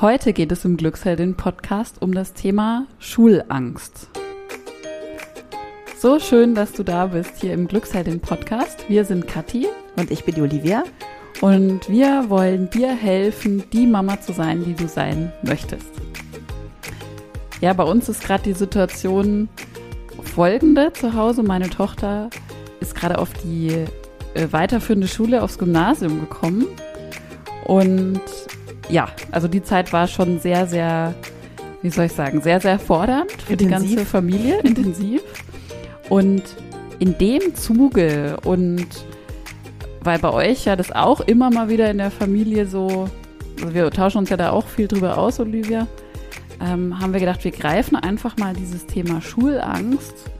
Heute geht es im Glücksheldin Podcast um das Thema Schulangst. So schön, dass du da bist hier im Glücksheldin Podcast. Wir sind Kathi und ich bin die Olivia und wir wollen dir helfen, die Mama zu sein, die du sein möchtest. Ja, bei uns ist gerade die Situation folgende zu Hause. Meine Tochter ist gerade auf die äh, weiterführende Schule aufs Gymnasium gekommen und ja, also die Zeit war schon sehr, sehr, wie soll ich sagen, sehr, sehr fordernd für intensiv. die ganze Familie, intensiv. Und in dem Zuge und weil bei euch ja das auch immer mal wieder in der Familie so, also wir tauschen uns ja da auch viel drüber aus, Olivia, ähm, haben wir gedacht, wir greifen einfach mal dieses Thema Schulangst,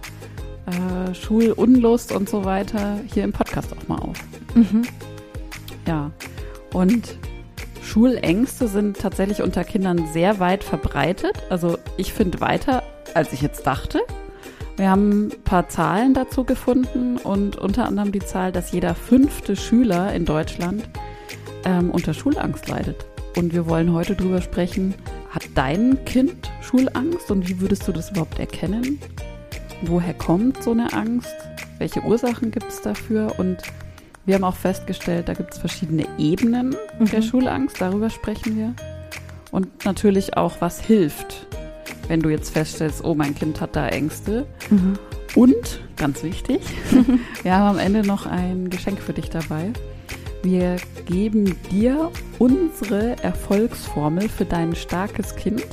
äh, Schulunlust und so weiter hier im Podcast auch mal auf. Mhm. Ja, und Schulängste sind tatsächlich unter Kindern sehr weit verbreitet. Also ich finde weiter, als ich jetzt dachte. Wir haben ein paar Zahlen dazu gefunden und unter anderem die Zahl, dass jeder fünfte Schüler in Deutschland ähm, unter Schulangst leidet. Und wir wollen heute darüber sprechen, hat dein Kind Schulangst und wie würdest du das überhaupt erkennen? Woher kommt so eine Angst? Welche Ursachen gibt es dafür? Und wir haben auch festgestellt, da gibt es verschiedene Ebenen mhm. der Schulangst, darüber sprechen wir. Und natürlich auch, was hilft, wenn du jetzt feststellst, oh, mein Kind hat da Ängste. Mhm. Und, ganz wichtig, wir haben am Ende noch ein Geschenk für dich dabei. Wir geben dir unsere Erfolgsformel für dein starkes Kind.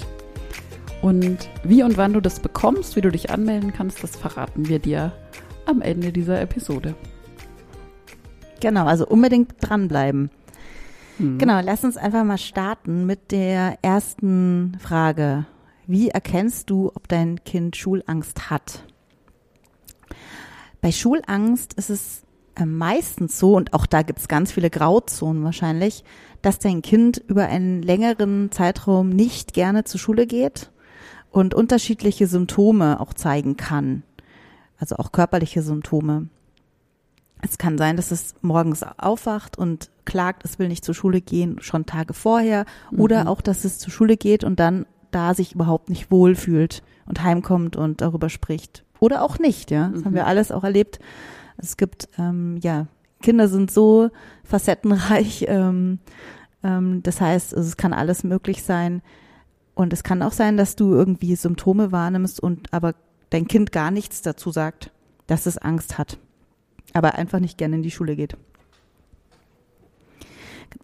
Und wie und wann du das bekommst, wie du dich anmelden kannst, das verraten wir dir am Ende dieser Episode. Genau, also unbedingt dranbleiben. Mhm. Genau, lass uns einfach mal starten mit der ersten Frage. Wie erkennst du, ob dein Kind Schulangst hat? Bei Schulangst ist es äh, meistens so, und auch da gibt es ganz viele Grauzonen wahrscheinlich, dass dein Kind über einen längeren Zeitraum nicht gerne zur Schule geht und unterschiedliche Symptome auch zeigen kann. Also auch körperliche Symptome. Es kann sein, dass es morgens aufwacht und klagt, es will nicht zur Schule gehen, schon Tage vorher. Mhm. Oder auch, dass es zur Schule geht und dann da sich überhaupt nicht wohlfühlt und heimkommt und darüber spricht. Oder auch nicht, ja. Das mhm. haben wir alles auch erlebt. Es gibt, ähm, ja, Kinder sind so facettenreich. Ähm, ähm, das heißt, es kann alles möglich sein. Und es kann auch sein, dass du irgendwie Symptome wahrnimmst und aber dein Kind gar nichts dazu sagt, dass es Angst hat aber einfach nicht gerne in die Schule geht.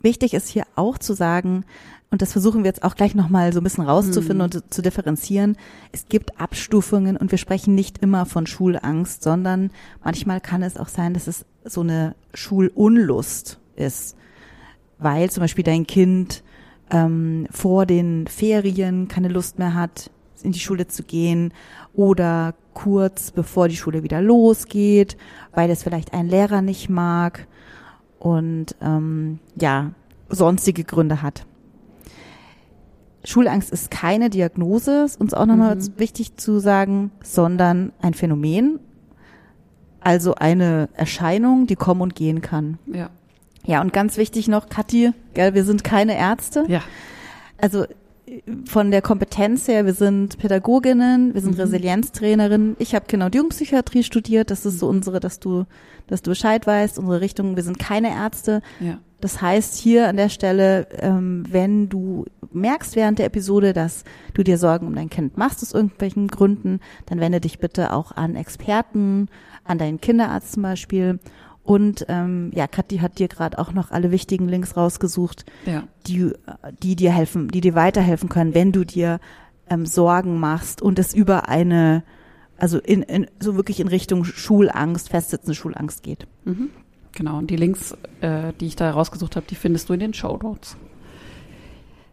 Wichtig ist hier auch zu sagen, und das versuchen wir jetzt auch gleich nochmal so ein bisschen rauszufinden mhm. und zu differenzieren. Es gibt Abstufungen und wir sprechen nicht immer von Schulangst, sondern manchmal kann es auch sein, dass es so eine Schulunlust ist, weil zum Beispiel dein Kind ähm, vor den Ferien keine Lust mehr hat, in die Schule zu gehen oder kurz bevor die Schule wieder losgeht, weil es vielleicht ein Lehrer nicht mag und ähm, ja, sonstige Gründe hat. Schulangst ist keine Diagnose, ist uns auch nochmal mhm. wichtig zu sagen, sondern ein Phänomen, also eine Erscheinung, die kommen und gehen kann. Ja. Ja, und ganz wichtig noch, Kathi, gell, wir sind keine Ärzte. Ja. Also von der Kompetenz her, wir sind Pädagoginnen, wir sind mhm. Resilienztrainerinnen. Ich habe Kinder- und Jugendpsychiatrie studiert. Das ist so unsere, dass du, dass du Bescheid weißt, unsere Richtung. Wir sind keine Ärzte. Ja. Das heißt hier an der Stelle, ähm, wenn du merkst während der Episode, dass du dir Sorgen um dein Kind machst aus irgendwelchen Gründen, dann wende dich bitte auch an Experten, an deinen Kinderarzt zum Beispiel und ähm, ja, Kathi hat dir gerade auch noch alle wichtigen Links rausgesucht, ja. die, die dir helfen, die dir weiterhelfen können, wenn du dir ähm, Sorgen machst und es über eine, also in, in so wirklich in Richtung Schulangst, festsitzende Schulangst geht. Mhm. Genau, und die Links, äh, die ich da rausgesucht habe, die findest du in den Show Notes.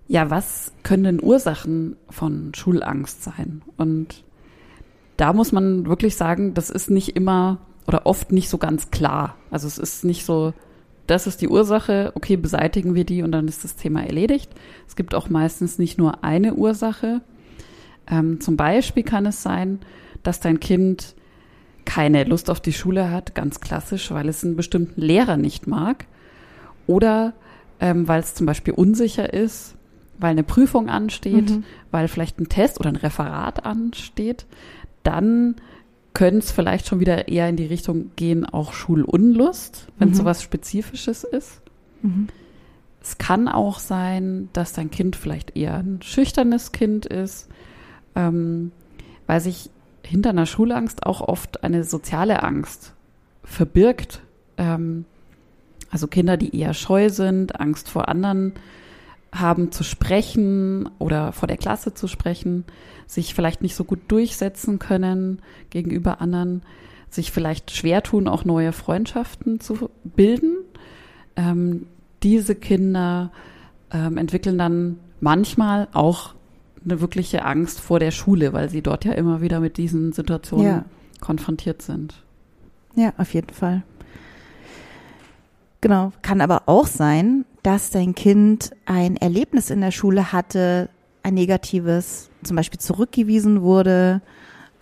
Ja, was können denn Ursachen von Schulangst sein? Und da muss man wirklich sagen, das ist nicht immer oder oft nicht so ganz klar. Also es ist nicht so, das ist die Ursache, okay, beseitigen wir die und dann ist das Thema erledigt. Es gibt auch meistens nicht nur eine Ursache. Ähm, zum Beispiel kann es sein, dass dein Kind keine Lust auf die Schule hat, ganz klassisch, weil es einen bestimmten Lehrer nicht mag. Oder ähm, weil es zum Beispiel unsicher ist, weil eine Prüfung ansteht, mhm. weil vielleicht ein Test oder ein Referat ansteht, dann könnte es vielleicht schon wieder eher in die Richtung gehen, auch Schulunlust, wenn mhm. sowas Spezifisches ist. Mhm. Es kann auch sein, dass dein Kind vielleicht eher ein schüchternes Kind ist, ähm, weil sich hinter einer Schulangst auch oft eine soziale Angst verbirgt. Ähm, also Kinder, die eher scheu sind, Angst vor anderen haben zu sprechen oder vor der Klasse zu sprechen, sich vielleicht nicht so gut durchsetzen können gegenüber anderen, sich vielleicht schwer tun, auch neue Freundschaften zu bilden. Ähm, diese Kinder ähm, entwickeln dann manchmal auch eine wirkliche Angst vor der Schule, weil sie dort ja immer wieder mit diesen Situationen ja. konfrontiert sind. Ja, auf jeden Fall. Genau. Kann aber auch sein, dass dein Kind ein Erlebnis in der Schule hatte, ein negatives, zum Beispiel zurückgewiesen wurde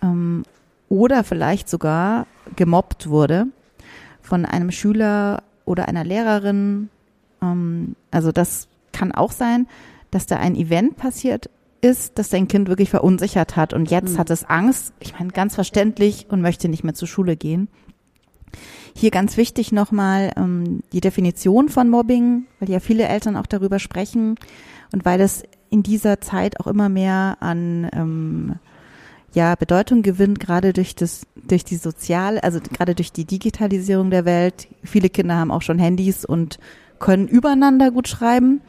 ähm, oder vielleicht sogar gemobbt wurde von einem Schüler oder einer Lehrerin. Ähm, also das kann auch sein, dass da ein Event passiert ist, dass dein Kind wirklich verunsichert hat und jetzt mhm. hat es Angst, ich meine ganz verständlich und möchte nicht mehr zur Schule gehen. Hier ganz wichtig nochmal ähm, die Definition von Mobbing, weil ja viele Eltern auch darüber sprechen und weil es in dieser Zeit auch immer mehr an ähm, ja, Bedeutung gewinnt, gerade durch das, durch die sozial, also gerade durch die Digitalisierung der Welt. Viele Kinder haben auch schon Handys und können übereinander gut schreiben.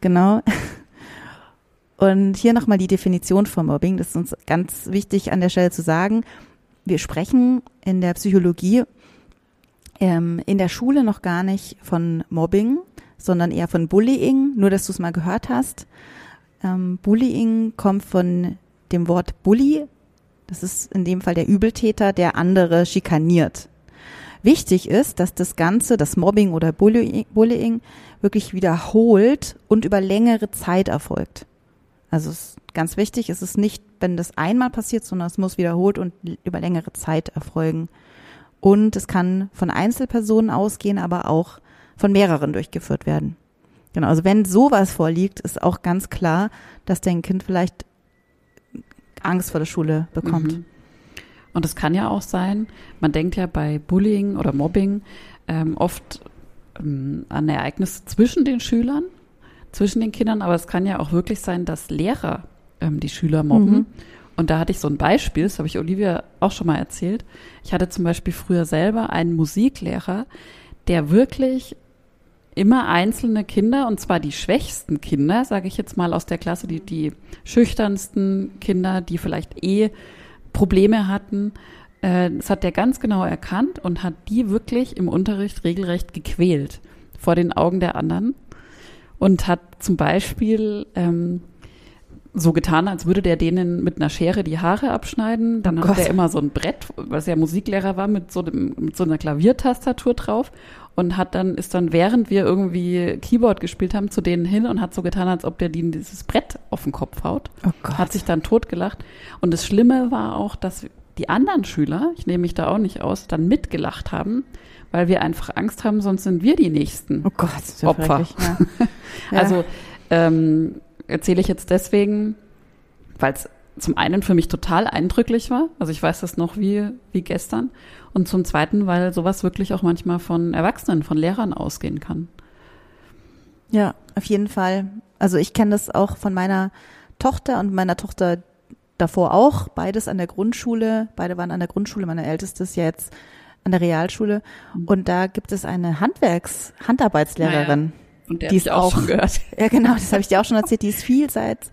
Genau. Und hier nochmal die Definition von Mobbing. Das ist uns ganz wichtig an der Stelle zu sagen. Wir sprechen in der Psychologie ähm, in der Schule noch gar nicht von Mobbing, sondern eher von Bullying, nur dass du es mal gehört hast. Ähm, Bullying kommt von dem Wort Bully. Das ist in dem Fall der Übeltäter, der andere schikaniert. Wichtig ist, dass das Ganze, das Mobbing oder Bullying, wirklich wiederholt und über längere Zeit erfolgt. Also es ist ganz wichtig, es ist nicht, wenn das einmal passiert, sondern es muss wiederholt und über längere Zeit erfolgen. Und es kann von Einzelpersonen ausgehen, aber auch von mehreren durchgeführt werden. Genau, also wenn sowas vorliegt, ist auch ganz klar, dass dein Kind vielleicht Angst vor der Schule bekommt. Mhm. Und es kann ja auch sein, man denkt ja bei Bullying oder Mobbing ähm, oft ähm, an Ereignisse zwischen den Schülern, zwischen den Kindern, aber es kann ja auch wirklich sein, dass Lehrer ähm, die Schüler mobben. Mhm. Und da hatte ich so ein Beispiel, das habe ich Olivia auch schon mal erzählt. Ich hatte zum Beispiel früher selber einen Musiklehrer, der wirklich immer einzelne Kinder, und zwar die schwächsten Kinder, sage ich jetzt mal aus der Klasse, die, die schüchternsten Kinder, die vielleicht eh Probleme hatten, äh, das hat der ganz genau erkannt und hat die wirklich im Unterricht regelrecht gequält vor den Augen der anderen und hat zum Beispiel ähm, so getan, als würde der denen mit einer Schere die Haare abschneiden. Dann oh hat er immer so ein Brett, was ja Musiklehrer war, mit so, dem, mit so einer Klaviertastatur drauf und hat dann, ist dann, während wir irgendwie Keyboard gespielt haben, zu denen hin und hat so getan, als ob der denen dieses Brett auf den Kopf haut. Oh Gott. Hat sich dann totgelacht. Und das Schlimme war auch, dass die anderen Schüler, ich nehme mich da auch nicht aus, dann mitgelacht haben, weil wir einfach Angst haben, sonst sind wir die nächsten oh Gott, Opfer. Ja. also ähm, erzähle ich jetzt deswegen, weil es zum einen für mich total eindrücklich war, also ich weiß das noch wie, wie gestern, und zum zweiten, weil sowas wirklich auch manchmal von Erwachsenen, von Lehrern ausgehen kann. Ja, auf jeden Fall. Also ich kenne das auch von meiner Tochter und meiner Tochter davor auch, beides an der Grundschule, beide waren an der Grundschule, meine älteste ist ja jetzt an der Realschule mhm. und da gibt es eine Handwerks Handarbeitslehrerin. Naja. Und der die ist auch, auch gehört. Ja, genau, das habe ich dir auch schon erzählt. Die ist vielseits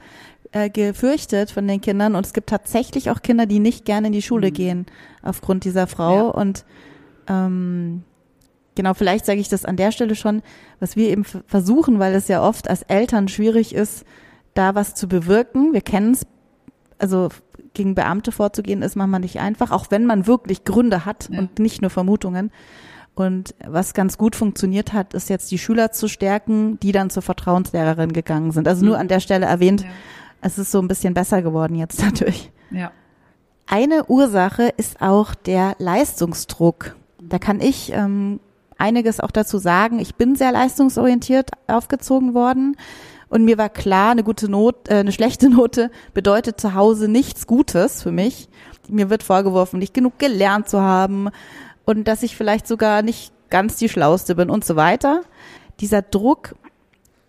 äh, gefürchtet von den Kindern und es gibt tatsächlich auch Kinder, die nicht gerne in die Schule mhm. gehen aufgrund dieser Frau ja. und ähm, genau, vielleicht sage ich das an der Stelle schon, was wir eben versuchen, weil es ja oft als Eltern schwierig ist, da was zu bewirken. Wir kennen es, also gegen Beamte vorzugehen, ist manchmal nicht einfach, auch wenn man wirklich Gründe hat ja. und nicht nur Vermutungen. Und was ganz gut funktioniert hat, ist jetzt die Schüler zu stärken, die dann zur Vertrauenslehrerin gegangen sind. Also nur mhm. an der Stelle erwähnt, ja. es ist so ein bisschen besser geworden jetzt dadurch. Ja. Eine Ursache ist auch der Leistungsdruck. Da kann ich ähm, einiges auch dazu sagen. Ich bin sehr leistungsorientiert aufgezogen worden Und mir war klar, eine gute Not, äh, eine schlechte Note bedeutet zu Hause nichts Gutes für mich. Mir wird vorgeworfen, nicht genug gelernt zu haben und dass ich vielleicht sogar nicht ganz die Schlauste bin und so weiter. Dieser Druck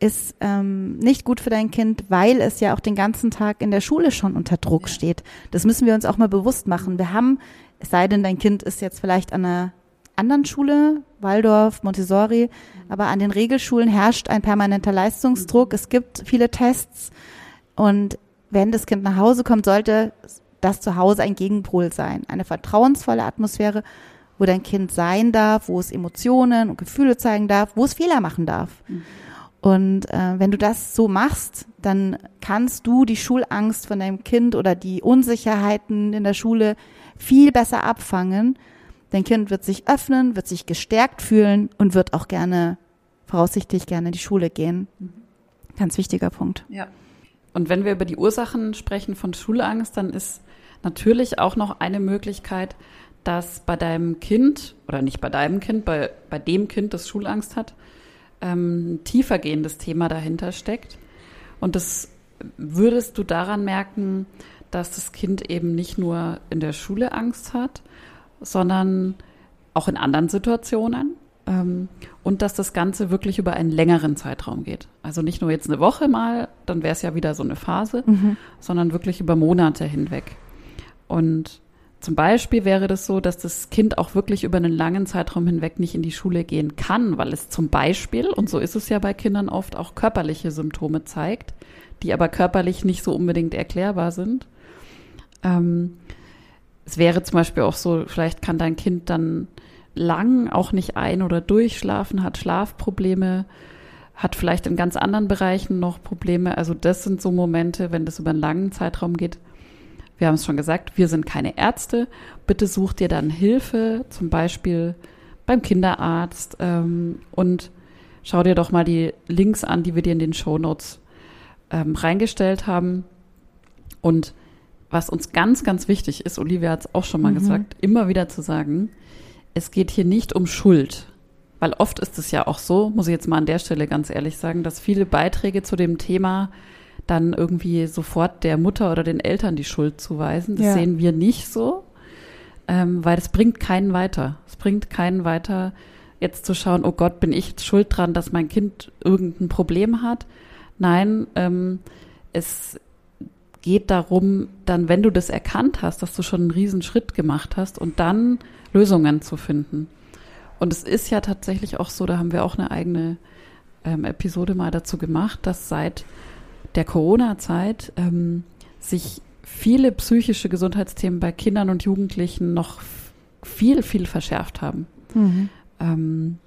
ist ähm, nicht gut für dein Kind, weil es ja auch den ganzen Tag in der Schule schon unter Druck steht. Das müssen wir uns auch mal bewusst machen. Wir haben, es sei denn, dein Kind ist jetzt vielleicht an einer anderen Schule, Waldorf, Montessori, aber an den Regelschulen herrscht ein permanenter Leistungsdruck. Es gibt viele Tests und wenn das Kind nach Hause kommt, sollte das zu Hause ein Gegenpol sein. Eine vertrauensvolle Atmosphäre, wo dein Kind sein darf, wo es Emotionen und Gefühle zeigen darf, wo es Fehler machen darf. Mhm. Und äh, wenn du das so machst, dann kannst du die Schulangst von deinem Kind oder die Unsicherheiten in der Schule viel besser abfangen. Dein Kind wird sich öffnen, wird sich gestärkt fühlen und wird auch gerne, voraussichtlich gerne in die Schule gehen. Ganz wichtiger Punkt. Ja. Und wenn wir über die Ursachen sprechen von Schulangst, dann ist natürlich auch noch eine Möglichkeit, dass bei deinem Kind, oder nicht bei deinem Kind, bei, bei dem Kind, das Schulangst hat, ähm, ein tiefergehendes Thema dahinter steckt. Und das würdest du daran merken, dass das Kind eben nicht nur in der Schule Angst hat, sondern auch in anderen Situationen. Ähm, und dass das Ganze wirklich über einen längeren Zeitraum geht. Also nicht nur jetzt eine Woche mal, dann wäre es ja wieder so eine Phase, mhm. sondern wirklich über Monate hinweg. Und zum Beispiel wäre das so, dass das Kind auch wirklich über einen langen Zeitraum hinweg nicht in die Schule gehen kann, weil es zum Beispiel, und so ist es ja bei Kindern oft, auch körperliche Symptome zeigt, die aber körperlich nicht so unbedingt erklärbar sind. Ähm, es wäre zum Beispiel auch so, vielleicht kann dein Kind dann lang auch nicht ein- oder durchschlafen, hat Schlafprobleme, hat vielleicht in ganz anderen Bereichen noch Probleme. Also das sind so Momente, wenn das über einen langen Zeitraum geht, wir haben es schon gesagt, wir sind keine Ärzte. Bitte such dir dann Hilfe, zum Beispiel beim Kinderarzt ähm, und schau dir doch mal die Links an, die wir dir in den Show Notes ähm, reingestellt haben. Und was uns ganz, ganz wichtig ist, Olivia hat es auch schon mal mhm. gesagt, immer wieder zu sagen, es geht hier nicht um Schuld. Weil oft ist es ja auch so, muss ich jetzt mal an der Stelle ganz ehrlich sagen, dass viele Beiträge zu dem Thema dann irgendwie sofort der Mutter oder den Eltern die Schuld zuweisen. Das ja. sehen wir nicht so, ähm, weil es bringt keinen weiter. Es bringt keinen weiter, jetzt zu schauen, oh Gott, bin ich jetzt schuld dran, dass mein Kind irgendein Problem hat. Nein, ähm, es geht darum, dann, wenn du das erkannt hast, dass du schon einen riesen Schritt gemacht hast und dann Lösungen zu finden. Und es ist ja tatsächlich auch so, da haben wir auch eine eigene ähm, Episode mal dazu gemacht, dass seit der Corona-Zeit ähm, sich viele psychische Gesundheitsthemen bei Kindern und Jugendlichen noch viel, viel verschärft haben. Mhm. Ähm,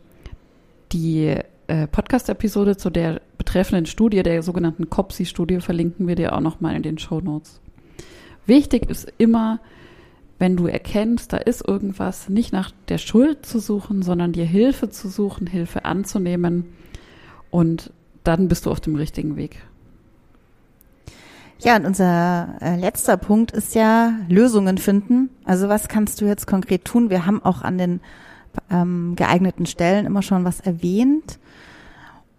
die äh, Podcast-Episode zu der betreffenden Studie, der sogenannten COPSI-Studie, verlinken wir dir auch nochmal in den Show Notes. Wichtig ist immer, wenn du erkennst, da ist irgendwas, nicht nach der Schuld zu suchen, sondern dir Hilfe zu suchen, Hilfe anzunehmen und dann bist du auf dem richtigen Weg. Ja, und unser äh, letzter Punkt ist ja Lösungen finden. Also was kannst du jetzt konkret tun? Wir haben auch an den ähm, geeigneten Stellen immer schon was erwähnt.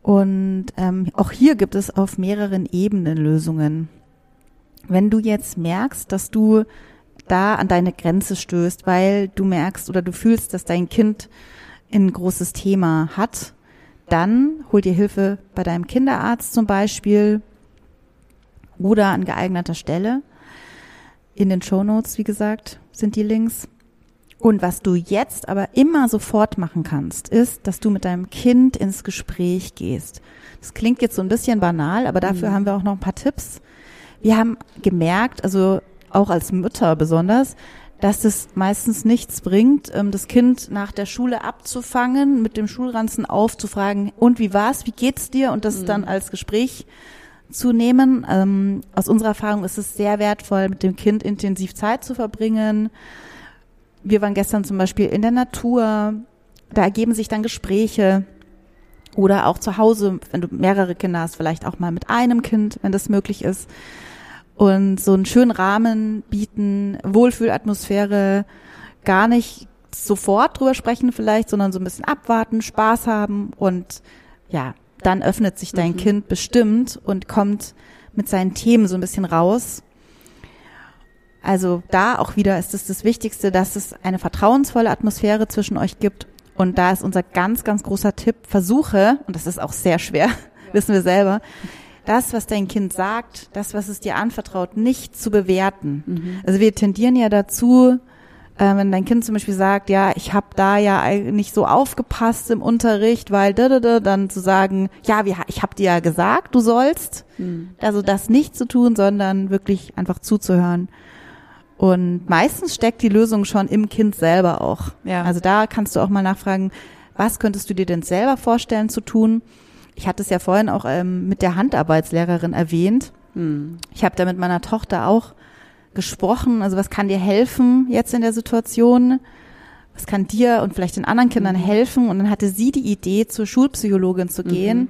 Und ähm, auch hier gibt es auf mehreren Ebenen Lösungen. Wenn du jetzt merkst, dass du da an deine Grenze stößt, weil du merkst oder du fühlst, dass dein Kind ein großes Thema hat, dann hol dir Hilfe bei deinem Kinderarzt zum Beispiel oder an geeigneter Stelle. In den Show Notes, wie gesagt, sind die Links. Und was du jetzt aber immer sofort machen kannst, ist, dass du mit deinem Kind ins Gespräch gehst. Das klingt jetzt so ein bisschen banal, aber dafür mhm. haben wir auch noch ein paar Tipps. Wir haben gemerkt, also auch als Mütter besonders, dass es meistens nichts bringt, ähm, das Kind nach der Schule abzufangen, mit dem Schulranzen aufzufragen, und wie war's, wie geht's dir? Und das mhm. dann als Gespräch zu nehmen. Ähm, aus unserer Erfahrung ist es sehr wertvoll, mit dem Kind intensiv Zeit zu verbringen. Wir waren gestern zum Beispiel in der Natur. Da ergeben sich dann Gespräche. Oder auch zu Hause, wenn du mehrere Kinder hast, vielleicht auch mal mit einem Kind, wenn das möglich ist. Und so einen schönen Rahmen bieten, Wohlfühlatmosphäre, gar nicht sofort drüber sprechen vielleicht, sondern so ein bisschen abwarten, Spaß haben und ja, dann öffnet sich dein mhm. Kind bestimmt und kommt mit seinen Themen so ein bisschen raus. Also da auch wieder ist es das Wichtigste, dass es eine vertrauensvolle Atmosphäre zwischen euch gibt. Und da ist unser ganz, ganz großer Tipp, versuche, und das ist auch sehr schwer, wissen wir selber, das, was dein Kind sagt, das, was es dir anvertraut, nicht zu bewerten. Mhm. Also wir tendieren ja dazu, äh, wenn dein Kind zum Beispiel sagt, ja, ich habe da ja nicht so aufgepasst im Unterricht, weil da, da, da, dann zu sagen, ja, wir, ich habe dir ja gesagt, du sollst. Mhm. Also das nicht zu tun, sondern wirklich einfach zuzuhören. Und meistens steckt die Lösung schon im Kind selber auch. Ja. Also da kannst du auch mal nachfragen, was könntest du dir denn selber vorstellen zu tun? Ich hatte es ja vorhin auch ähm, mit der Handarbeitslehrerin erwähnt. Mhm. Ich habe da mit meiner Tochter auch gesprochen. Also was kann dir helfen jetzt in der Situation? Was kann dir und vielleicht den anderen Kindern mhm. helfen? Und dann hatte sie die Idee, zur Schulpsychologin zu gehen. Mhm.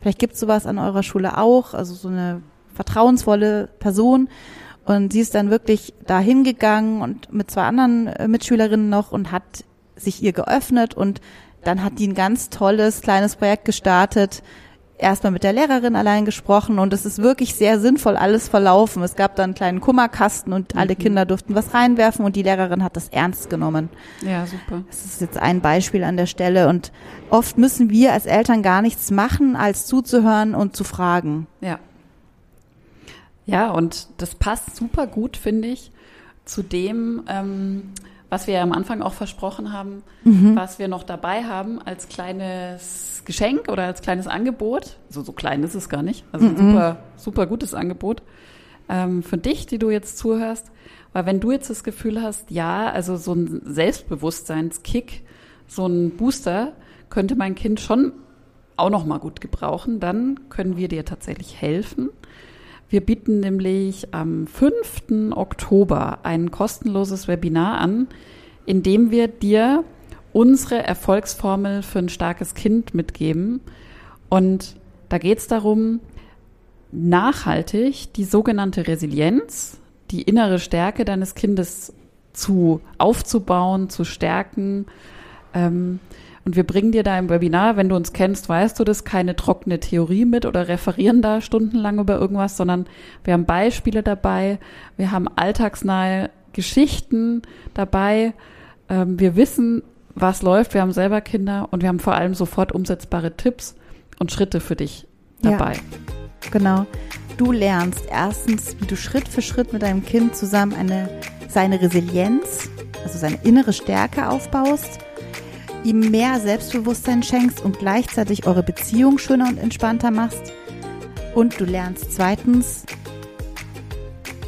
Vielleicht gibt es sowas an eurer Schule auch, also so eine vertrauensvolle Person. Und sie ist dann wirklich da hingegangen und mit zwei anderen äh, Mitschülerinnen noch und hat sich ihr geöffnet und dann hat die ein ganz tolles kleines Projekt gestartet, erstmal mit der Lehrerin allein gesprochen und es ist wirklich sehr sinnvoll alles verlaufen. Es gab dann einen kleinen Kummerkasten und alle mhm. Kinder durften was reinwerfen und die Lehrerin hat das ernst genommen. Ja, super. Das ist jetzt ein Beispiel an der Stelle und oft müssen wir als Eltern gar nichts machen, als zuzuhören und zu fragen. Ja. Ja, und das passt super gut, finde ich, zu dem, ähm, was wir ja am Anfang auch versprochen haben, mhm. was wir noch dabei haben als kleines Geschenk oder als kleines Angebot. So, so klein ist es gar nicht. Also ein mhm. super, super gutes Angebot ähm, für dich, die du jetzt zuhörst. Weil wenn du jetzt das Gefühl hast, ja, also so ein Selbstbewusstseinskick, so ein Booster könnte mein Kind schon auch noch mal gut gebrauchen, dann können wir dir tatsächlich helfen. Wir bieten nämlich am 5. Oktober ein kostenloses Webinar an, in dem wir dir unsere Erfolgsformel für ein starkes Kind mitgeben. Und da geht es darum, nachhaltig die sogenannte Resilienz, die innere Stärke deines Kindes zu aufzubauen, zu stärken. Ähm, und wir bringen dir da im Webinar, wenn du uns kennst, weißt du das, keine trockene Theorie mit oder referieren da stundenlang über irgendwas, sondern wir haben Beispiele dabei, wir haben alltagsnahe Geschichten dabei, ähm, wir wissen, was läuft, wir haben selber Kinder und wir haben vor allem sofort umsetzbare Tipps und Schritte für dich dabei. Ja, genau. Du lernst erstens, wie du Schritt für Schritt mit deinem Kind zusammen eine, seine Resilienz, also seine innere Stärke aufbaust ihm mehr Selbstbewusstsein schenkst und gleichzeitig eure Beziehung schöner und entspannter machst. Und du lernst zweitens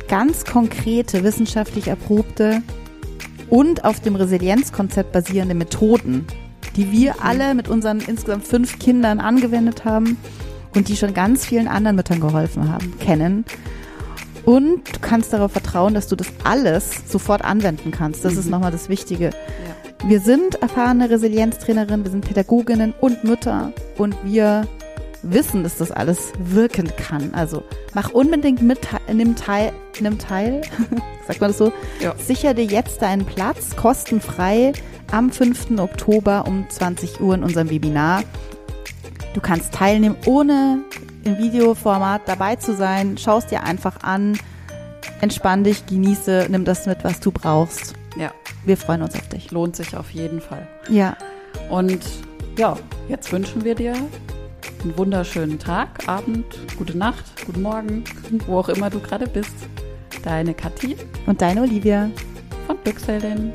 ganz konkrete, wissenschaftlich erprobte und auf dem Resilienzkonzept basierende Methoden, die wir alle mit unseren insgesamt fünf Kindern angewendet haben und die schon ganz vielen anderen Müttern geholfen haben, kennen. Und du kannst darauf vertrauen, dass du das alles sofort anwenden kannst. Das mhm. ist nochmal das Wichtige. Ja. Wir sind erfahrene Resilienztrainerinnen, wir sind Pädagoginnen und Mütter und wir wissen, dass das alles wirken kann. Also mach unbedingt mit, nimm teil, nimm teil, sagt man das so? Ja. Sicher dir jetzt deinen Platz, kostenfrei am 5. Oktober um 20 Uhr in unserem Webinar. Du kannst teilnehmen, ohne im Videoformat dabei zu sein. Schau es dir einfach an, entspann dich, genieße, nimm das mit, was du brauchst. Ja. Wir freuen uns auf dich. Lohnt sich auf jeden Fall. Ja. Und ja, jetzt wünschen wir dir einen wunderschönen Tag, Abend, gute Nacht, guten Morgen, wo auch immer du gerade bist. Deine Kathi und deine Olivia von Glücksheldin.